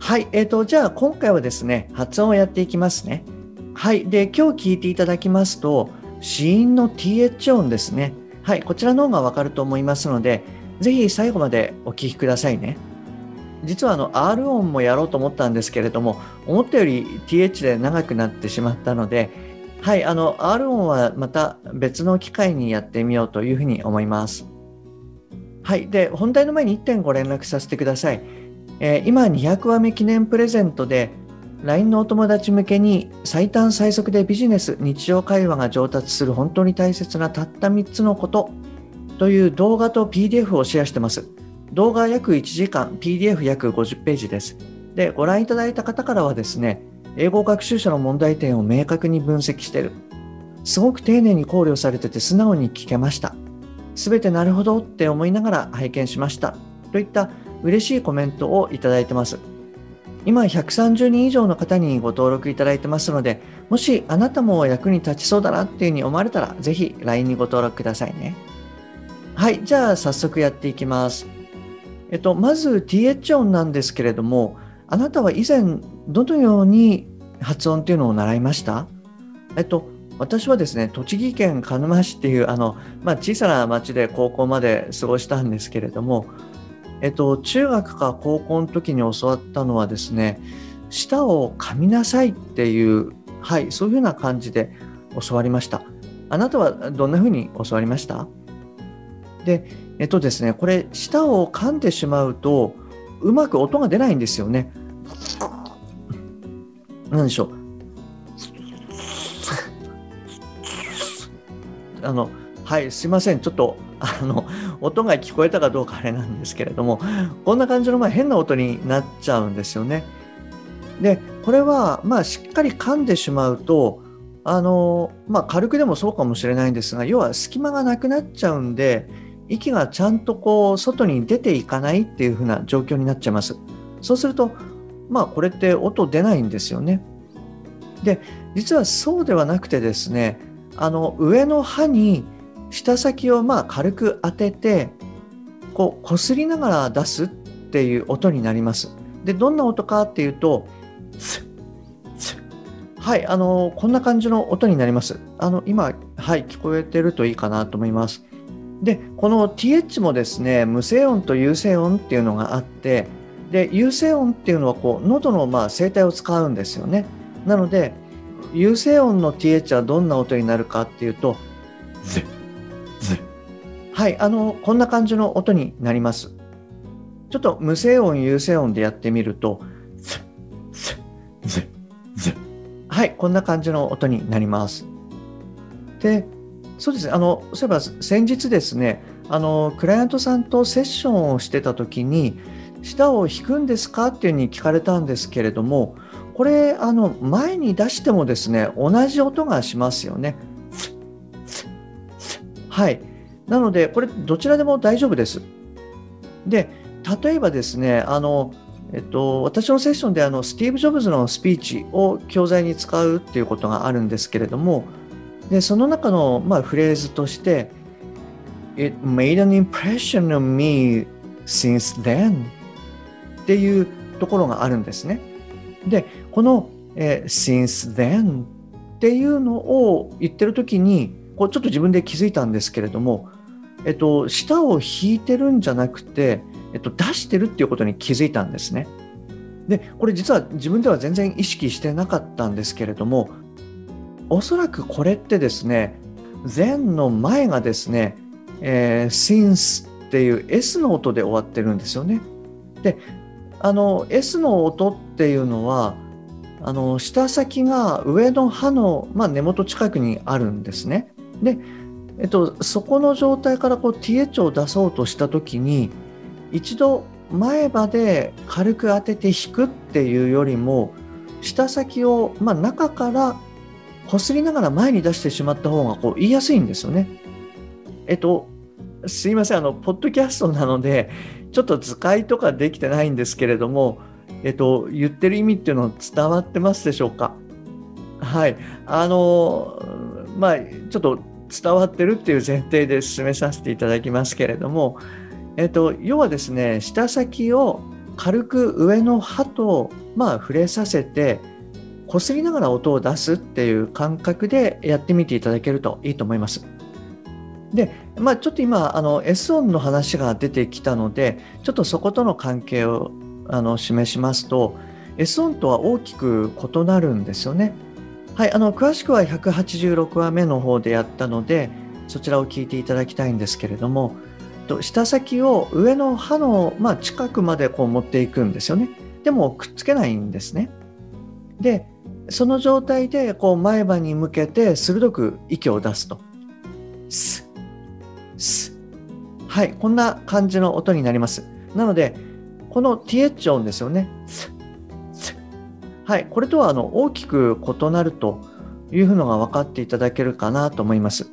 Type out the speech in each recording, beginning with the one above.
はい、えーと、じゃあ今回はですね発音をやっていきますねはいで今日聞いていただきますと子音の th 音ですねはいこちらの方がわかると思いますのでぜひ最後までお聞きくださいね実はあの R 音もやろうと思ったんですけれども思ったより th で長くなってしまったのではい、あの R 音はまた別の機会にやってみようというふうに思います。はい、で本題の前に1点ご連絡させてください。えー、今200話目記念プレゼントで LINE のお友達向けに最短最速でビジネス日常会話が上達する本当に大切なたった3つのことという動画と PDF をシェアしてます。動画約1時間、PDF 約50ページです。で、ご覧いただいた方からはですね、英語学習者の問題点を明確に分析してる。すごく丁寧に考慮されてて素直に聞けました。すべてなるほどって思いながら拝見しました。といった嬉しいコメントをいただいてます。今130人以上の方にご登録いただいてますので、もしあなたも役に立ちそうだなっていうふうに思われたら、ぜひ LINE にご登録くださいね。はい、じゃあ早速やっていきます。えっと、まず TH 音なんですけれども、あなたは以前どのように発音っていうのを習いました？えっと、私はですね、栃木県鹿沼市っていうあの、まあ、小さな町で高校まで過ごしたんですけれども、えっと、中学か高校の時に教わったのはですね、舌を噛みなさいっていう、はい、そういうふうな感じで教わりました。あなたはどんなふうに教わりました？で、えっとですね、これ、舌を噛んでしまうと、うまく音が出ないんですよね。何でしょう？あの、はい、すいません。ちょっと、あの、音が聞こえたかどうかあれなんですけれども、こんな感じのま変な音になっちゃうんですよね。で、これは、まあ、しっかり噛んでしまうと、あの、まあ、軽くでもそうかもしれないんですが、要は隙間がなくなっちゃうんで、息がちゃんとこう、外に出ていかないっていう風な状況になっちゃいます。そうすると、まあ、これって音出ないんですよね。で、実はそうではなくてですね、あの、上の歯に、舌先をまあ軽く当ててこう擦りながら出すっていう音になります。でどんな音かっていうとはいあのこんな感じの音になります。あの今はい聞こえてるといいかなと思います。でこの TH もですね無声音と有声音っていうのがあってで有声音っていうのはこう喉のまあ声帯を使うんですよね。なので有声音の TH はどんな音になるかっていうと「はい、あの、こんな感じの音になります。ちょっと無声音、有声音でやってみると、はい、こんな感じの音になります。で、そうですね、あの、そういえば先日ですね、あの、クライアントさんとセッションをしてた時に、舌を引くんですかっていうふうに聞かれたんですけれども、これ、あの、前に出してもですね、同じ音がしますよね。はい。なので、これ、どちらでも大丈夫です。で、例えばですね、あの、えっと、私のセッションであのスティーブ・ジョブズのスピーチを教材に使うっていうことがあるんですけれども、でその中の、まあ、フレーズとして、It made an impression on me since then っていうところがあるんですね。で、この、えー、since then っていうのを言ってる時に、こうちょっと自分で気づいたんですけれども、えっと、舌を引いてるんじゃなくて、えっと、出してるっていうことに気づいたんですね。で、これ実は自分では全然意識してなかったんですけれども、おそらくこれってですね、前の前がですね、えー、since っていう S の音で終わってるんですよね。で、あの S の音っていうのは、あの舌先が上の歯の、まあ、根元近くにあるんですね。で、えっと、そこの状態からこう TH を出そうとした時に一度前歯で軽く当てて引くっていうよりも舌先を、まあ、中からこすりながら前に出してしまった方がこう言いやすいんですよね。えっと、すいません、あの、ポッドキャストなので、ちょっと図解とかできてないんですけれども、えっと、言ってる意味っていうの伝わってますでしょうか？はい。あの、まあ、ちょっと伝わってるっていう前提で進めさせていただきますけれども、えっと、要はですね、舌先を軽く上の歯と、まあ、触れさせて、こすりながら音を出すっていう感覚でやってみていただけるといいと思います。で、まあ、ちょっと今あの S 音の話が出てきたのでちょっとそことの関係をあの示しますと S 音とは大きく異なるんですよね。はい、あの詳しくは186話目の方でやったのでそちらを聞いていただきたいんですけれども舌先を上の歯の、まあ、近くまでこう持っていくんですよね。でもくっつけないんですね。でその状態でこう前歯に向けて鋭く息を出すと。ススはい、こんな感じの音になります。なので、この th 音ですよね。はい、これとはあの大きく異なるというのが分かっていただけるかなと思います。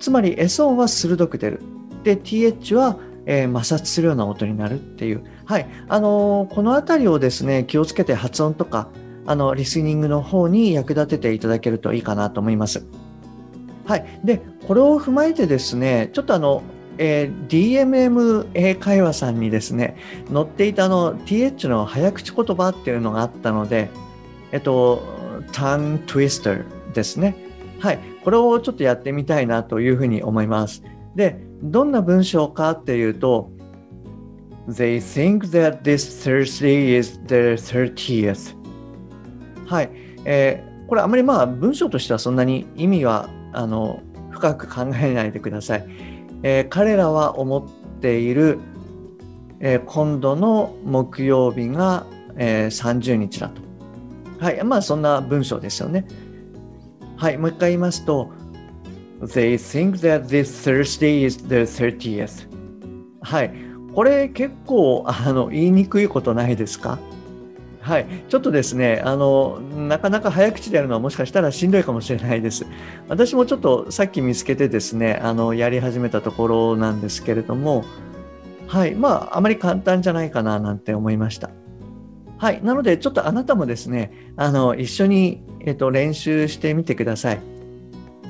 つまり S 音は鋭く出る。で、th は、えー、摩擦するような音になるっていう。はい、あのー、この辺りをですね、気をつけて発音とか、あの、リスニングの方に役立てていただけるといいかなと思います。はい。で、これを踏まえてですね、ちょっとあの、えー、DMM 英会話さんにですね、載っていたの TH の早口言葉っていうのがあったので、えっと、タントゥイスターですね。はい。これをちょっとやってみたいなというふうに思います。で、どんな文章かっていうと、They think that this Thursday is the 30th. はい。えー、これあまりまあ文章としてはそんなに意味はあの深く考えないでください。えー、彼らは思っている、えー、今度の木曜日が、えー、30日だと。はい。まあそんな文章ですよね。はい。もう一回言いますと、They think that this Thursday is the 30th. はい。これ結構あの言いにくいことないですか？はい、ちょっとですねあの、なかなか早口でやるのはもしかしたらしんどいかもしれないです。私もちょっとさっき見つけてですね、あのやり始めたところなんですけれども、はい、まあ、あまり簡単じゃないかななんて思いました。はい、なので、ちょっとあなたもですね、あの一緒に、えっと、練習してみてください。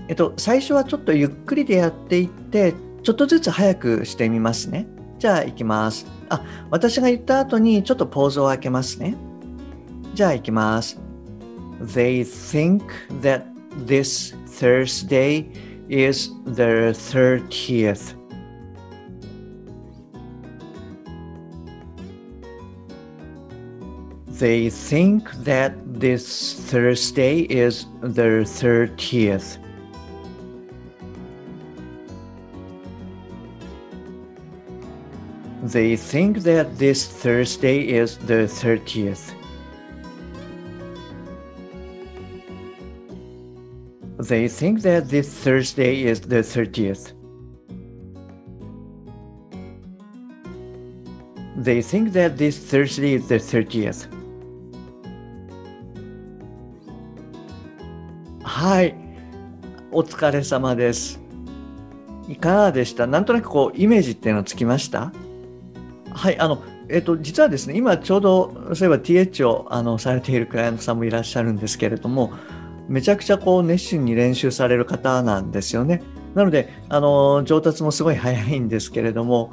えっと、最初はちょっとゆっくりでやっていって、ちょっとずつ早くしてみますね。じゃあ、いきます。あ、私が言った後にちょっとポーズを開けますね。じゃあ行きます。They think that this Thursday is the 30th. They think that this Thursday is the 30th. They think that this Thursday is the 30th. They think that this Thursday is the 30th. They think that this Thursday is the 30th. はい。お疲れ様です。いかがでした？なんとなくこう、イメージっていうのつきました？はい。あの、えっと、実はですね、今ちょうど、そういえば TH をあのされているクライアントさんもいらっしゃるんですけれども、めちゃくちゃこう熱心に練習される方なんですよね。なので、あの、上達もすごい早いんですけれども、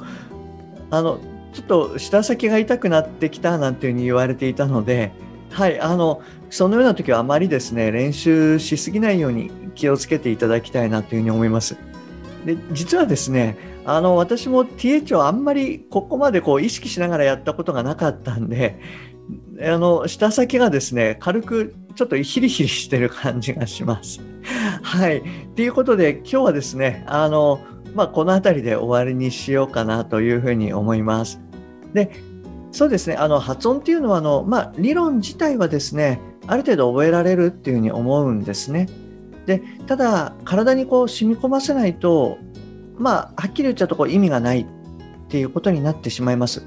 あの、ちょっと舌先が痛くなってきたなんていうふうに言われていたので、はい、あの、そのような時はあまりですね、練習しすぎないように気をつけていただきたいなというふうに思います。で、実はですね、あの、私も TH をあんまりここまでこう意識しながらやったことがなかったんで、あの、舌先がですね、軽くちょっとヒリヒリしてる感じがします。はい。ということで、今日はですね、あの、まあ、この辺りで終わりにしようかなというふうに思います。で、そうですね、あの、発音っていうのは、あの、まあ、理論自体はですね、ある程度覚えられるっていうふうに思うんですね。で、ただ、体にこう染み込ませないと、まあ、はっきり言っちゃうとこう意味がないっていうことになってしまいます。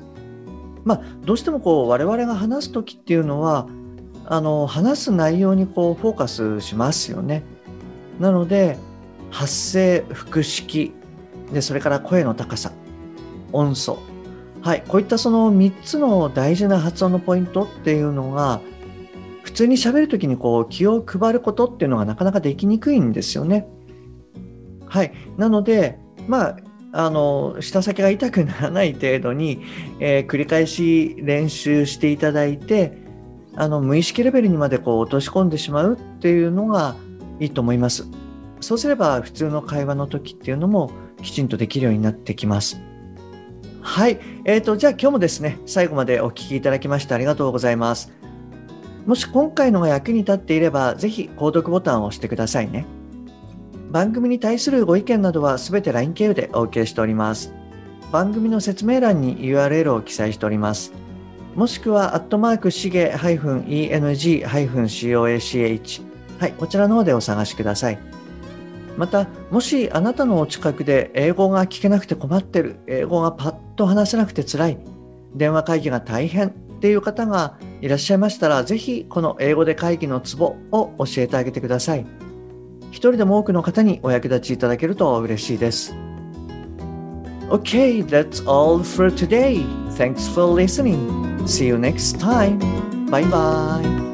まあ、どうしてもこう我々が話す時っていうのはあの話す内容にこうフォーカスしますよね。なので発声腹式でそれから声の高さ音素はいこういったその3つの大事な発音のポイントっていうのが普通に喋る時にこう気を配ることっていうのがなかなかできにくいんですよね。はいなのでまああの舌先が痛くならない程度に、えー、繰り返し練習していただいてあの無意識レベルにまでこう落とし込んでしまうっていうのがいいと思います。そうすれば普通の会話の時っていうのもきちんとできるようになってきます。はい。えっ、ー、と、じゃあ今日もですね、最後までお聴きいただきましてありがとうございます。もし今回のが役に立っていれば、ぜひ購読ボタンを押してくださいね。番組に対するご意見などはすべて LINE 経由でお受けしております。番組の説明欄に URL を記載しております。もしくは、アットマークしげ -eng-coach はい、こちらの方でお探しください。また、もしあなたのお近くで英語が聞けなくて困ってる、英語がパッと話せなくて辛い、電話会議が大変っていう方がいらっしゃいましたら、ぜひこの英語で会議のツボを教えてあげてください。一人でも多くの方にお役立ちいただけると嬉しいです。Okay, that's all for today. Thanks for listening. See you next time. Bye bye.